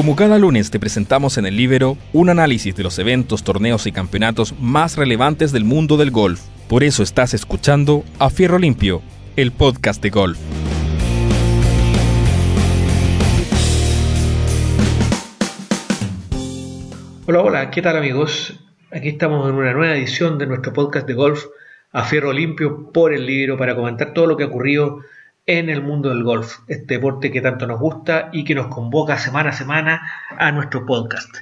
Como cada lunes te presentamos en el Libero un análisis de los eventos, torneos y campeonatos más relevantes del mundo del golf. Por eso estás escuchando A Fierro Limpio, el podcast de golf. Hola, hola, ¿qué tal amigos? Aquí estamos en una nueva edición de nuestro podcast de golf a Fierro Limpio por el Libro para comentar todo lo que ha ocurrido en el mundo del golf, este deporte que tanto nos gusta y que nos convoca semana a semana a nuestro podcast.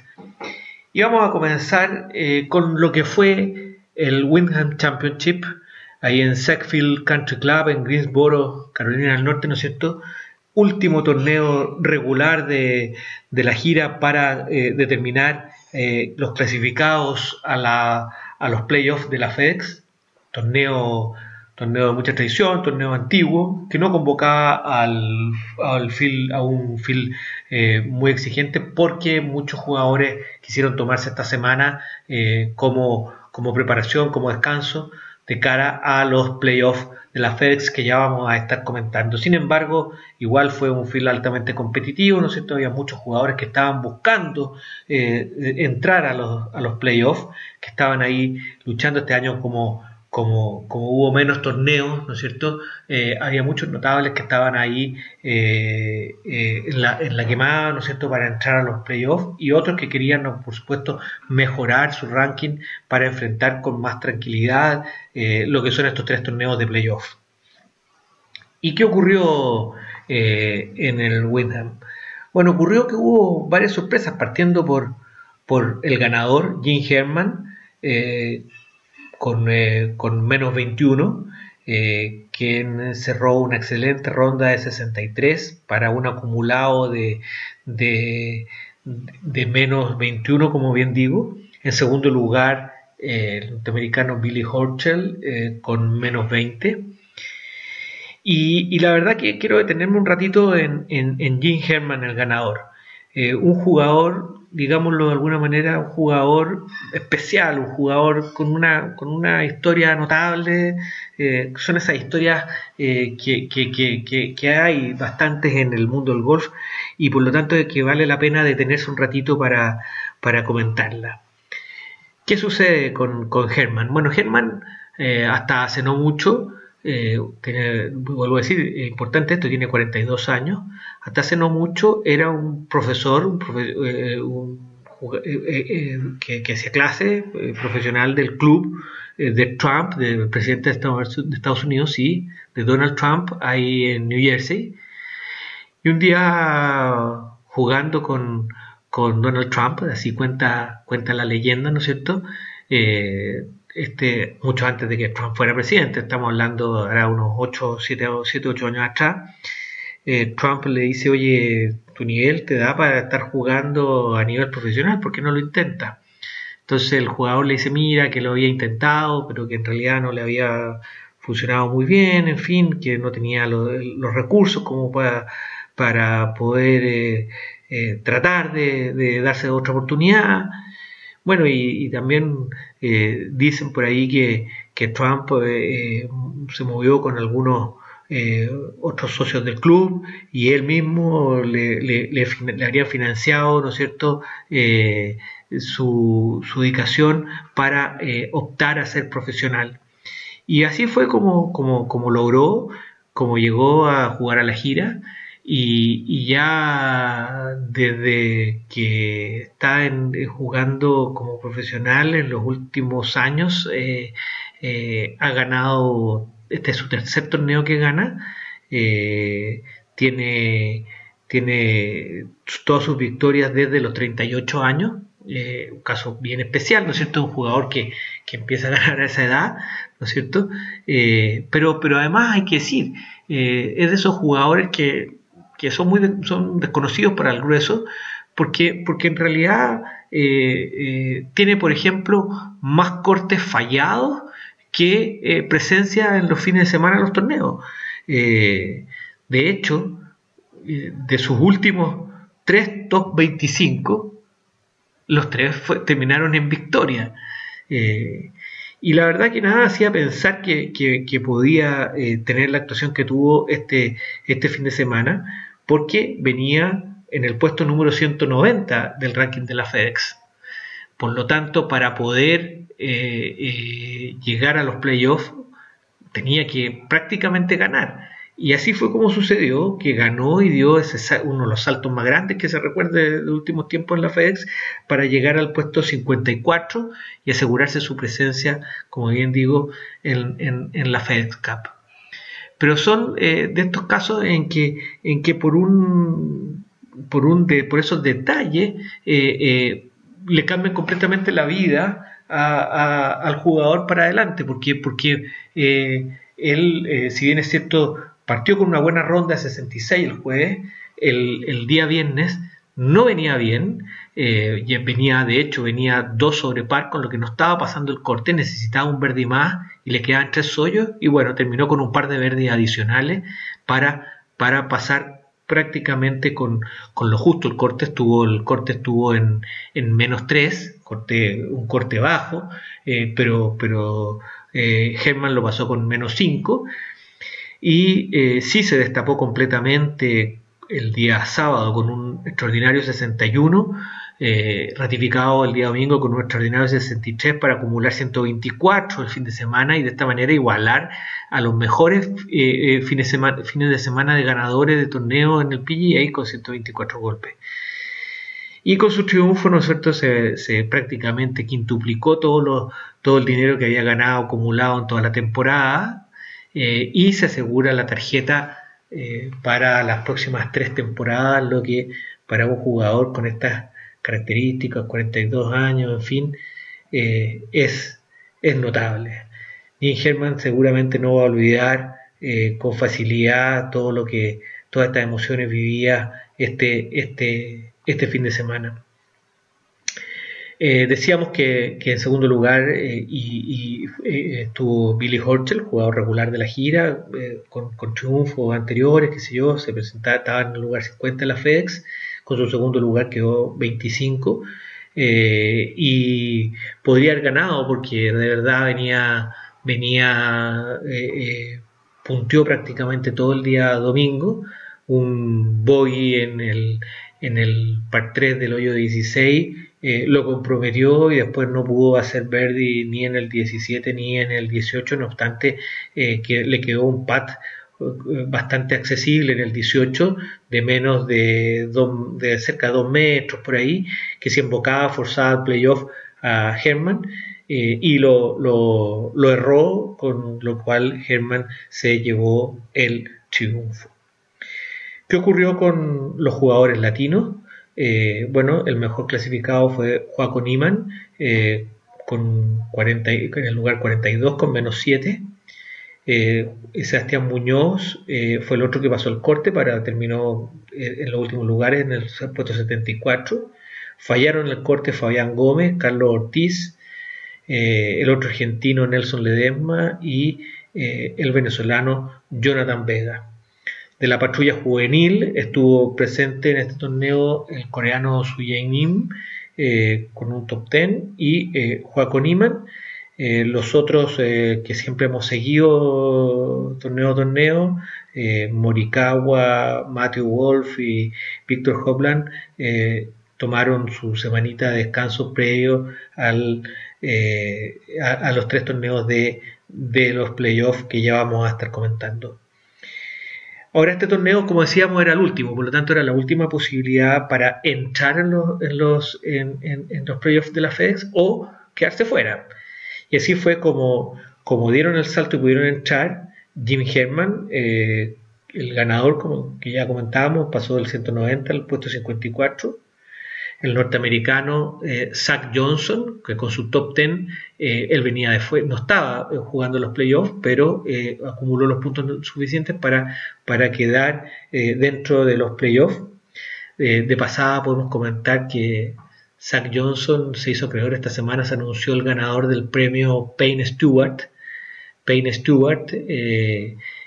Y vamos a comenzar eh, con lo que fue el Windham Championship, ahí en Sackfield Country Club, en Greensboro, Carolina del Norte, ¿no es cierto? Último torneo regular de, la gira para eh, determinar eh, los clasificados a, la, a los playoffs de la FedEx, torneo torneo de mucha tradición, torneo antiguo, que no convocaba al, al a un fil eh, muy exigente porque muchos jugadores quisieron tomarse esta semana eh, como, como preparación, como descanso de cara a los playoffs de la FedEx que ya vamos a estar comentando. Sin embargo, igual fue un fil altamente competitivo, ¿no es cierto? Había muchos jugadores que estaban buscando eh, entrar a los, a los playoffs, que estaban ahí luchando este año como como, como, hubo menos torneos, ¿no es cierto? Eh, había muchos notables que estaban ahí eh, eh, en, la, en, la, quemada, ¿no es cierto?, para entrar a los playoffs y otros que querían, por supuesto, mejorar su ranking para enfrentar con más tranquilidad lo que son estos tres torneos de playoffs. ¿Y qué ocurrió en el Windham? Bueno, ocurrió que hubo varias sorpresas, partiendo por, por el ganador, Jim Herman, con, eh, con menos 21, eh, quien cerró una excelente ronda de 63 para un acumulado de, de, menos 21, como bien digo. En segundo lugar, eh, el norteamericano Billy Horchel con menos 20. Y, la verdad que quiero detenerme un ratito en, en, Jim Herman, el ganador. Un jugador digámoslo de alguna manera, un jugador especial, un jugador con una, con una historia notable. Eh, son esas historias eh, que, que, que, que, hay bastantes en el mundo del golf y por lo tanto que vale la pena detenerse un ratito para, para comentarla. ¿Qué sucede con, con Herman? Bueno, Herman eh, hasta hace no mucho eh, vuelvo a decir, es importante esto, tiene 42 años, hasta hace no mucho era un profesor, un eh, eh, que, hacía clase profesional del club de Trump, del presidente de Estados, Unidos, sí, de Donald Trump, ahí en New Jersey. Y un día jugando con, con Donald Trump, así cuenta, cuenta la leyenda, ¿no es cierto? Este, mucho antes de que Trump fuera presidente, estamos hablando ahora unos 8, 7, 7 8 años atrás, eh, Trump le dice, oye, tu nivel te da para estar jugando a nivel profesional, ¿por qué no lo intenta? Entonces el jugador le dice, mira, que lo había intentado, pero que en realidad no le había funcionado muy bien, en fin, que no tenía los, recursos como para, para poder eh, eh, tratar de, de darse otra oportunidad. Bueno, y, también eh, dicen por ahí que, Trump eh, eh, se movió con algunos otros socios del club y él mismo le, le, habría financiado, ¿no es cierto?, su, su, dedicación para optar a ser profesional. Y así fue como, como, como logró, como llegó a jugar a la gira y, ya desde que está eh, jugando como profesional en los últimos años eh, eh, ha ganado, este es su tercer torneo que gana, tiene, tiene todas sus victorias desde los 38 años, un caso bien especial, ¿no es cierto? Un jugador que, que empieza a ganar a esa edad, ¿no es cierto? pero, pero además hay que decir, es de esos jugadores que que son, muy son desconocidos para el grueso, porque, porque en realidad eh, eh, tiene, por ejemplo, más cortes fallados que eh, presencia en los fines de semana en los torneos. de hecho, de sus últimos tres top 25, los tres terminaron en victoria. y la verdad que nada hacía pensar que, que podía tener la actuación que tuvo este, este fin de semana, porque venía en el puesto número 190 del ranking de la FedEx. Por lo tanto, para poder llegar a los playoffs, tenía que prácticamente ganar. Y así fue como sucedió, que ganó y dio ese, uno de los saltos más grandes que se recuerde de últimos tiempos en la FedEx para llegar al puesto 54 y asegurarse su presencia, como bien digo, en, la FedEx Cup. Pero son eh, de estos casos en que, en que por un por un de, por esos detalles eh, eh, le cambian completamente la vida al jugador para adelante, porque, porque él, si bien es cierto, partió con una buena ronda de 66 el jueves, el, día viernes no venía bien, eh, venía de hecho, venía dos sobre par con lo que no estaba pasando el corte, necesitaba un verde más y le quedaban tres hoyos y bueno, terminó con un par de verdes adicionales para, para pasar prácticamente con, lo justo. El corte estuvo, el corte estuvo en, menos 3, corte, un corte bajo, eh, pero, pero eh, Herman lo pasó con menos 5 y eh, sí se destapó completamente el día sábado con un extraordinario 61, eh, ratificado el día domingo con un extraordinario 63 para acumular 124 el fin de semana y de esta manera igualar a los mejores eh, fines, de semana, fines de semana de ganadores de torneo en el PGA con 124 golpes. Y con su triunfo, ¿no es cierto?, se, prácticamente quintuplicó todo, todo el dinero que había ganado acumulado en toda la temporada, eh, y se asegura la tarjeta eh, para las próximas tres temporadas, lo que para un jugador con estas características, 42 años, en fin, eh, es, es notable. Jim seguramente no va a olvidar con facilidad todo lo que, todas estas emociones vivía este, este, este fin de semana. Eh, decíamos que, en segundo lugar eh, y, eh, estuvo Billy Horchel, jugador regular de la gira, con, triunfos anteriores, qué sé yo, se presentaba, estaba en el lugar 50 en la FedEx, con su segundo lugar quedó 25, y podría haber ganado porque de verdad venía, venía punteó prácticamente todo el día domingo, un bogey en el, en el par 3 del hoyo 16 eh, lo comprometió y después no pudo hacer Verdi ni en el 17 ni en el 18, no obstante eh, que le quedó un pat eh, bastante accesible en el 18 de menos de, de cerca de 2 metros por ahí que se invocaba forzada al playoff a Herman y lo, lo, lo, erró con lo cual Herman se llevó el triunfo ¿qué ocurrió con los jugadores latinos? Eh, bueno, el mejor clasificado fue Joaco Niman eh, con 40, en el lugar 42 con menos 7. Eh, Sebastián Muñoz fue el otro que pasó el corte para terminó en los últimos lugares en el puesto 74. Fallaron el corte Fabián Gómez, Carlos Ortiz, el otro argentino Nelson Ledesma y el venezolano Jonathan Vega de la patrulla juvenil. Estuvo presente en este torneo el coreano Su Nim eh, con un top 10 y eh, Joaquín Iman. Eh, los otros eh, que siempre hemos seguido torneo a torneo, Morikawa, Matthew Wolf y Víctor Hopland, tomaron su semanita de descanso previo al, a, los tres torneos de, de los playoffs que ya vamos a estar comentando. Ahora este torneo, como decíamos, era el último, por lo tanto era la última posibilidad para entrar en los, en los, en, los playoffs de la FedEx o quedarse fuera. Y así fue como, como dieron el salto y pudieron entrar. Jim Herman, eh, el ganador, como que ya comentábamos, pasó del 190 al puesto 54 el norteamericano eh, Zach Johnson, que con su top 10 eh, él venía de fuera, no estaba eh, jugando los playoffs, pero acumuló los puntos suficientes para, para quedar dentro de los playoffs. de pasada podemos comentar que Zach Johnson se hizo creador esta semana, se anunció el ganador del premio Payne Stewart. Payne Stewart,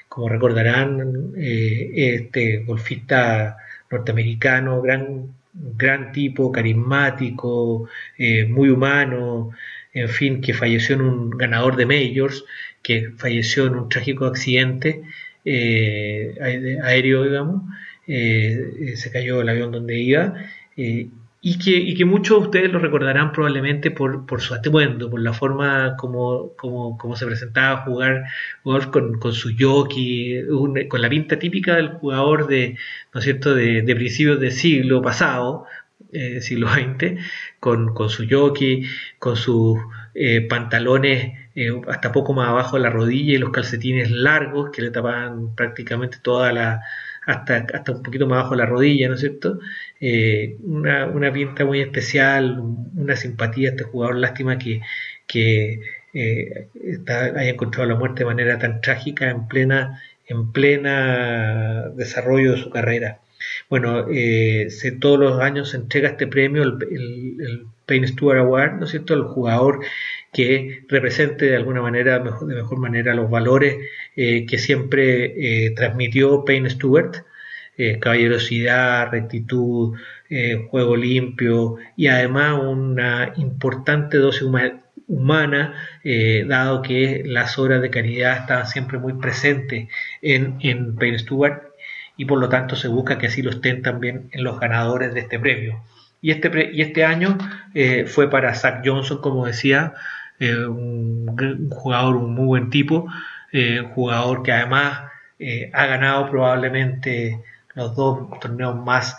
como recordarán, este golfista norteamericano, gran gran tipo, carismático, eh, muy humano, en fin, que falleció en un ganador de majors, que falleció en un trágico accidente eh, aéreo, digamos, se cayó el avión donde iba y que, y que muchos de ustedes lo recordarán probablemente por, por su atuendo, por la forma como, como, como se presentaba a jugar golf con, con su jockey, con la pinta típica del jugador de, ¿no es cierto?, de, de principios del siglo pasado, eh, siglo XX, con, con, su jockey, con sus eh, pantalones eh, hasta poco más abajo de la rodilla y los calcetines largos que le tapaban prácticamente toda la, hasta, hasta un poquito más abajo de la rodilla, ¿no es cierto? Eh, una, una, pinta muy especial, una simpatía a este jugador, lástima que, que eh, haya encontrado la muerte de manera tan trágica en plena, en plena desarrollo de su carrera. Bueno, eh, se, todos los años se entrega este premio, el, el, el Payne Stewart Award, ¿no es cierto?, el jugador que represente de alguna manera, de mejor manera, los valores eh, que siempre eh, transmitió Payne Stewart, eh, caballerosidad, rectitud, juego limpio y además una importante dosis humana, dado que las obras de caridad estaban siempre muy presentes en, en Payne Stewart y por lo tanto se busca que así lo estén también en los ganadores de este premio. Y este, y este año fue para Zach Johnson, como decía, eh, un, jugador, un muy buen tipo, eh, jugador que además eh, ha ganado probablemente los dos torneos más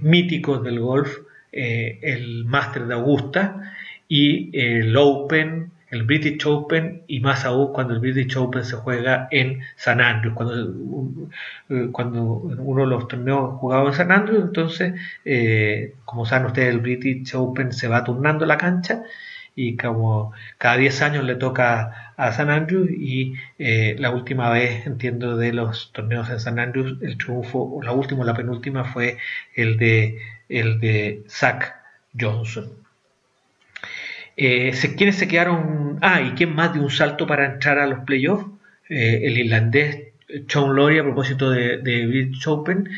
míticos del golf, el Master de Augusta y el Open, el British Open y más aún cuando el British Open se juega en San Andrews, cuando, uno de los torneos jugaba en San Andrews, entonces, como saben ustedes, el British Open se va turnando la cancha y como cada 10 años le toca a San Andrews y eh, la última vez, entiendo, de los torneos en San Andrews, el triunfo, la última, la penúltima fue el de, el de Zach Johnson. Eh, ¿Quiénes se quedaron? Ah, ¿y quién más de un salto para entrar a los playoffs? Eh, el irlandés Sean Lowry a propósito de, de British Open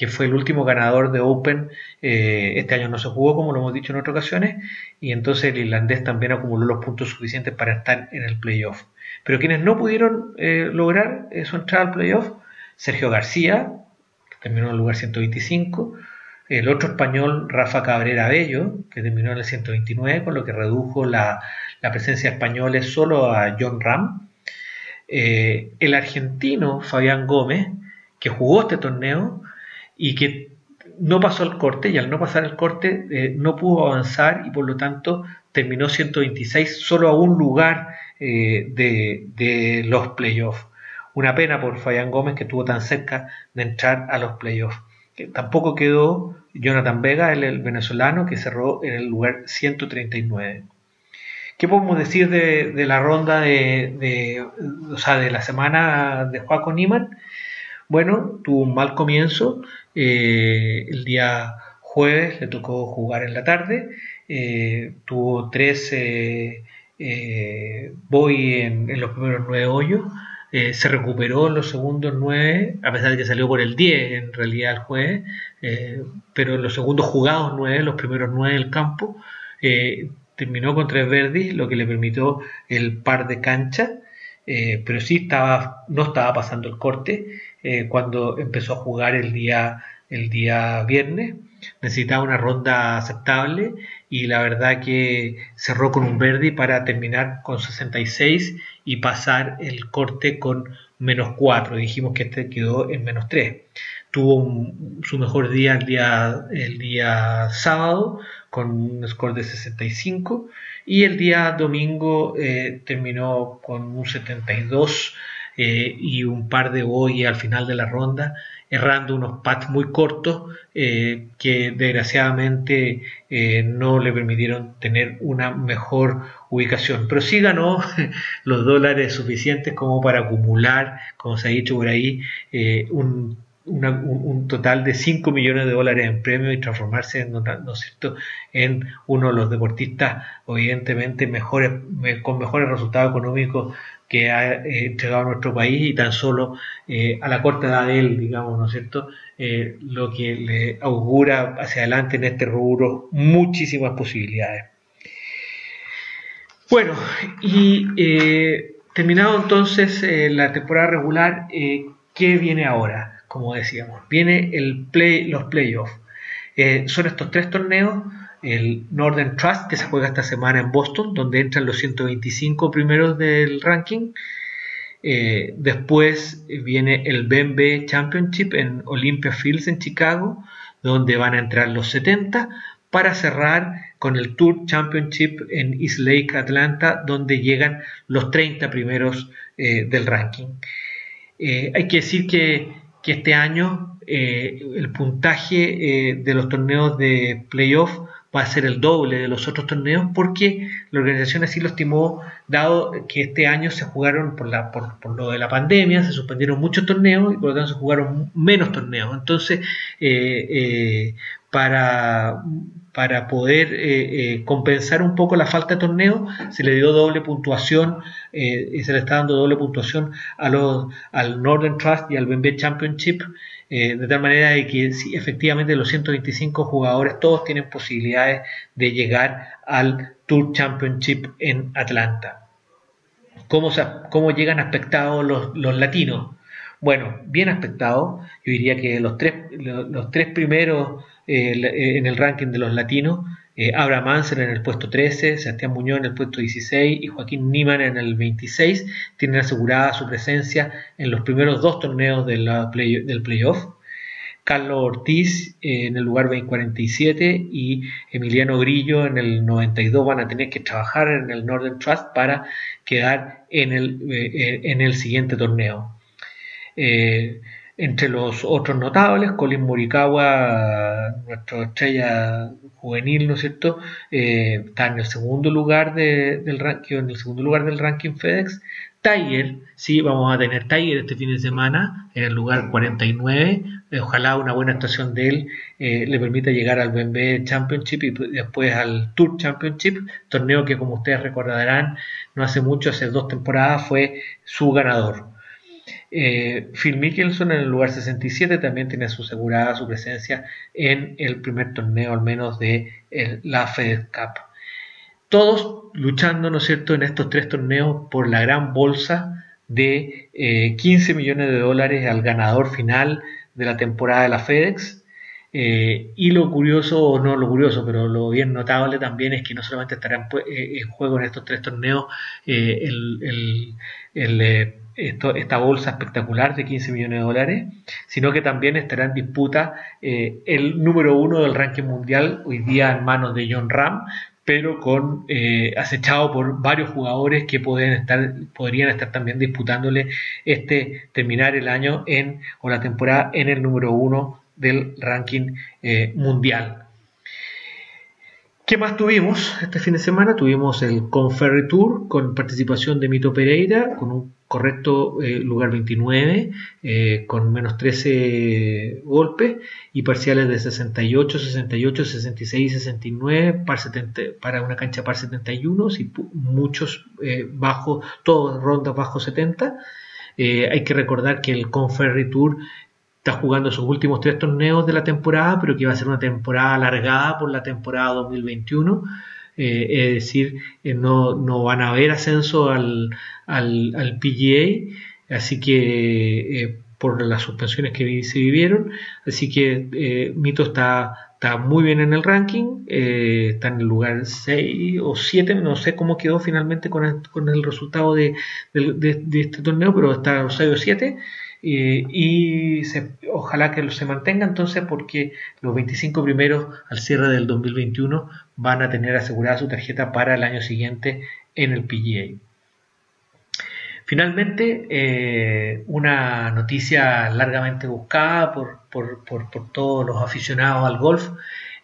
que fue el último ganador de Open. Eh, este año no se jugó, como lo hemos dicho en otras ocasiones, y entonces el irlandés también acumuló los puntos suficientes para estar en el playoff. Pero quienes no pudieron eh, lograr su entrada al playoff, Sergio García, que terminó en el lugar 125, el otro español, Rafa Cabrera Bello, que terminó en el 129, con lo que redujo la, presencia española solo a John Ram. Eh, el argentino Fabián Gómez, que jugó este torneo, y que no pasó el corte y al no pasar el corte eh, no pudo avanzar y por lo tanto terminó 126 solo a un lugar eh, de, los playoffs. Una pena por Fabián Gómez que estuvo tan cerca de entrar a los playoffs. tampoco quedó Jonathan Vega, el, venezolano, que cerró en el lugar 139. ¿Qué podemos decir de, la ronda de, de, o sea, de la semana de Juaco Niman? Bueno, tuvo un mal comienzo. Eh, el día jueves le tocó jugar en la tarde. Eh, tuvo tres eh, boy en, los primeros nueve hoyos. se recuperó en los segundos nueve, a pesar de que salió por el 10 en realidad el jueves, pero en los segundos jugados nueve, los primeros nueve del campo, terminó con tres verdes, lo que le permitió el par de cancha, pero sí estaba, no estaba pasando el corte eh, cuando empezó a jugar el día, el día viernes. Necesitaba una ronda aceptable y la verdad que cerró con un verde para terminar con 66 y pasar el corte con menos 4. Dijimos que este quedó en menos 3. Tuvo su mejor día el, día el día sábado con un score de 65 y el día domingo eh, terminó con un 72 eh, y un par de bogies al final de la ronda, errando unos pads muy cortos eh, que desgraciadamente eh, no le permitieron tener una mejor ubicación. Pero sí ganó los dólares suficientes como para acumular, como se ha dicho por ahí, un un, total de 5 millones de dólares en premios y transformarse en, ¿no en uno de los deportistas, evidentemente, mejores, con mejores resultados económicos que ha eh, entregado nuestro país y tan solo eh, a la corta edad de él, digamos, ¿no es cierto?, eh, lo que le augura hacia adelante en este rubro muchísimas posibilidades. Bueno, y terminado entonces la temporada regular, ¿qué viene ahora? como decíamos. Viene el play, los playoffs. Son estos tres torneos. El Northern Trust, que se juega esta semana en Boston, donde entran los 125 primeros del ranking. Eh, después viene el BNB Championship en Olympia Fields en Chicago, donde van a entrar los 70 para cerrar con el Tour Championship en East Lake, Atlanta, donde llegan los 30 primeros eh, del ranking. Eh, hay que decir que, este año el puntaje de los torneos de playoff va a ser el doble de los otros torneos porque la organización así lo estimó, dado que este año se jugaron por, la, por, por lo de la pandemia, se suspendieron muchos torneos y por lo tanto se jugaron menos torneos. Entonces, para, para poder eh, eh, compensar un poco la falta de torneo, se le dio doble puntuación eh, y se le está dando doble puntuación a los, al Northern Trust y al BNB Championship, de tal manera de que si efectivamente los 125 jugadores todos tienen posibilidades de llegar al Tour Championship en Atlanta. ¿Cómo, cómo llegan aspectados los, los latinos? Bueno, bien aspectados, yo diría que los tres, los tres primeros eh, eh, en el ranking de los latinos. Eh, Abraham Ansel en el puesto 13, Sebastián Muñoz en el puesto 16 y Joaquín Niman en el 26 tienen asegurada su presencia en los primeros dos torneos del playoff. Carlos Ortiz en el lugar 47 y Emiliano Grillo en el 92 van a tener que trabajar en el Northern Trust para quedar en el, en el siguiente torneo. Entre los otros notables, Colin Morikawa, nuestra estrella juvenil, ¿no es cierto? Eh, está en el segundo lugar del ranking, en el segundo lugar del ranking FedEx. Tiger, sí, vamos a tener Tiger este fin de semana en el lugar 49. ojalá una buena actuación de él eh, le permita llegar al BNB Championship y después al Tour Championship, torneo que como ustedes recordarán, no hace mucho, hace dos temporadas, fue su ganador. Eh, Phil Mickelson en el lugar 67 también tiene asegurada su presencia en el primer torneo al menos de la Fed Cup. Todos luchando, ¿no es cierto?, en estos tres torneos por la gran bolsa de 15 eh, millones de dólares al ganador final de la temporada de la FedEx. Eh, y lo curioso, o no lo curioso, pero lo bien notable también es que no solamente estarán en juego en estos tres torneos el, el esta bolsa espectacular de 15 millones de dólares, sino que también estará en disputa eh, el número uno del ranking mundial, hoy día en manos de John Ram, pero con eh, acechado por varios jugadores que estar, podrían estar también disputándole este terminar el año en o la temporada en el número uno del ranking eh, mundial. ¿Qué más tuvimos este fin de semana? Tuvimos el Conferry Tour con participación de Mito Pereira, con un correcto eh, lugar 29, eh, con menos 13 golpes y parciales de 68, 68, 66, 69 para una cancha par 71 y muchos eh, bajos, todos rondas bajo 70. hay que recordar que el Conferry Tour está jugando sus últimos tres torneos de la temporada, pero que va a ser una temporada alargada por la temporada 2021. Eh, es decir, eh, no, no, van a haber ascenso al, al, PGA, así que eh, por las suspensiones que se vivieron, así que Mito está, está muy bien en el ranking, está en el lugar 6 o 7, no sé cómo quedó finalmente con el, con el resultado de, de, este torneo, pero está 6 o 7 y ojalá que se mantenga entonces porque los 25 primeros al cierre del 2021 van a tener asegurada su tarjeta para el año siguiente en el PGA. Finalmente, eh, una noticia largamente buscada por, todos los aficionados al golf,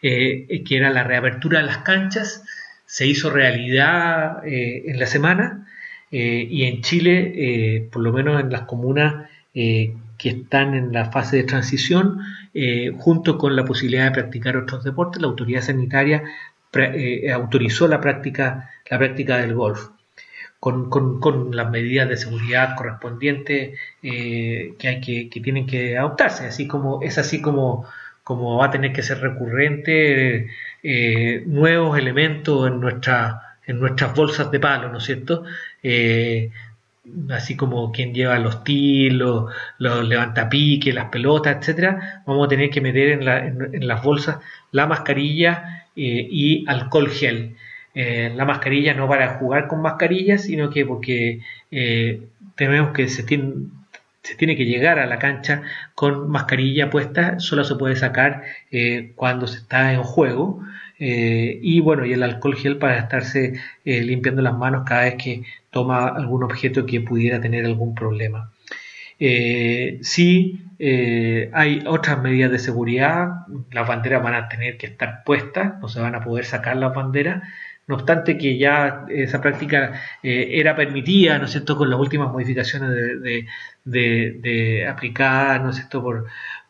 eh, que era la reapertura de las canchas, se hizo realidad eh, en la semana y en Chile, por lo menos en las comunas eh, que están en la fase de transición, eh, junto con la posibilidad de practicar otros deportes, la autoridad sanitaria eh, autorizó la práctica, la práctica del golf. Con, las medidas de seguridad correspondientes que, hay que, que, tienen que adoptarse, así como es así como, como va a tener que ser recurrente nuevos elementos en, nuestra, en nuestras bolsas de palo, ¿no es cierto? Así como quien lleva los tilos, los, levantapiques, las pelotas, etcétera, vamos a tener que meter en, las bolsas la mascarilla eh, y alcohol gel. Eh, la mascarilla no para jugar con mascarilla, sino que porque eh, tenemos que se tiene, se tiene que llegar a la cancha con mascarilla puesta, solo se puede sacar cuando se está en juego. Y bueno, y el alcohol gel para estarse limpiando las manos cada vez que toma algún objeto que pudiera tener algún problema. Eh, si eh, hay otras medidas de seguridad, las banderas van a tener que estar puestas, no se van a poder sacar las banderas, no obstante que ya esa práctica eh, era permitida, ¿no es cierto?, con las últimas modificaciones de, aplicadas, ¿no es cierto?, por,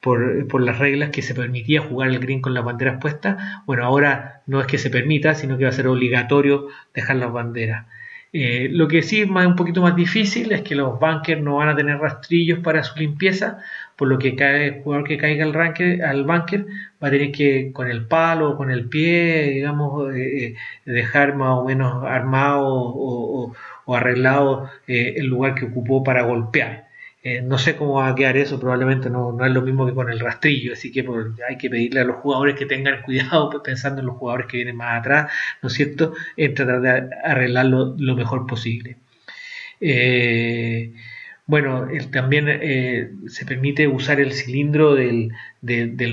por, las reglas que se permitía jugar el green con las banderas puestas, bueno, ahora no es que se permita, sino que va a ser obligatorio dejar las banderas. Eh, lo que sí es un poquito más difícil es que los bunkers no van a tener rastrillos para su limpieza, por lo que cada jugador que caiga al, ranker, al bunker va a tener que con el palo o con el pie, digamos, eh, eh, dejar más o menos armado o arreglado el lugar que ocupó para golpear. Eh, no sé cómo va a quedar eso, probablemente no, es lo mismo que con el rastrillo, así que hay que pedirle a los jugadores que tengan cuidado pensando en los jugadores que vienen más atrás, ¿no es cierto?, en tratar de arreglarlo lo mejor posible. Eh, bueno, también eh, se permite usar el cilindro del,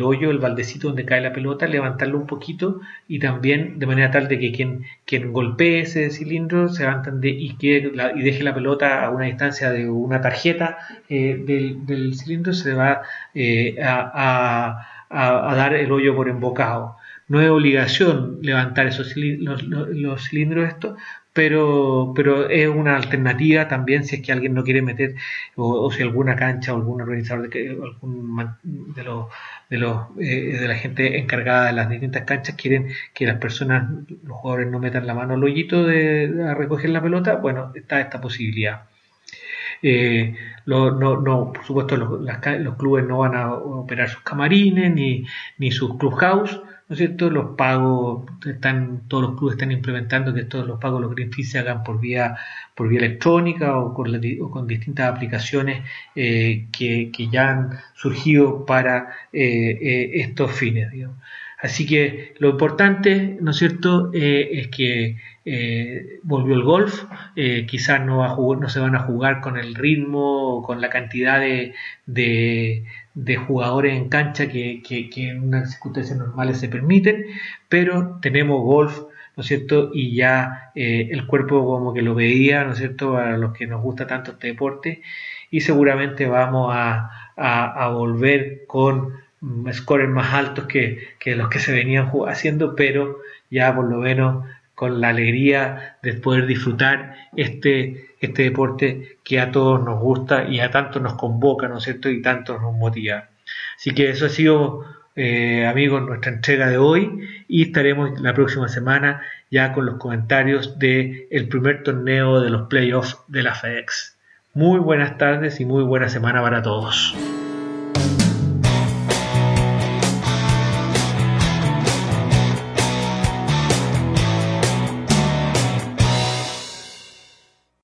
hoyo, el baldecito donde cae la pelota, levantarlo un poquito y también de manera tal de que quien, quien golpee ese cilindro se levantan y, que y deje la pelota a una distancia de una tarjeta eh, del, cilindro se va eh, a, dar el hoyo por embocado. No es obligación levantar esos los, los cilindros estos, pero, pero es una alternativa también si es que alguien no quiere meter o, si alguna cancha o algún organizador de, algún de los de los eh, de la gente encargada de las distintas canchas quieren que las personas los jugadores no metan la mano al hoyito de, a recoger la pelota bueno está esta posibilidad. Eh, no, no, por supuesto los, los clubes no van a operar sus camarines ni, ni sus clubhouse ¿no es cierto? Los pagos están, todos los clubes están implementando que todos los pagos los green fees se hagan por vía, por vía electrónica o con, con distintas aplicaciones eh, que, ya han surgido para eh, eh, estos fines, Así que lo importante, ¿no es cierto?, es que volvió el golf, quizás no, no se van a jugar con el ritmo, con la cantidad de, de jugadores en cancha que, que, en unas circunstancias normales se permiten, pero tenemos golf, ¿no es cierto? Y ya eh, el cuerpo como que lo veía, ¿no es cierto? A los que nos gusta tanto este deporte y seguramente vamos a, a, volver con scores más altos que, que los que se venían haciendo, pero ya por lo menos con la alegría de poder disfrutar este, este deporte que a todos nos gusta y a tanto nos convoca, ¿no es cierto? Y tanto nos motiva. Así que eso ha sido, eh, amigos, nuestra entrega de hoy y estaremos la próxima semana ya con los comentarios del el primer torneo de los playoffs de la FedEx. Muy buenas tardes y muy buena semana para todos.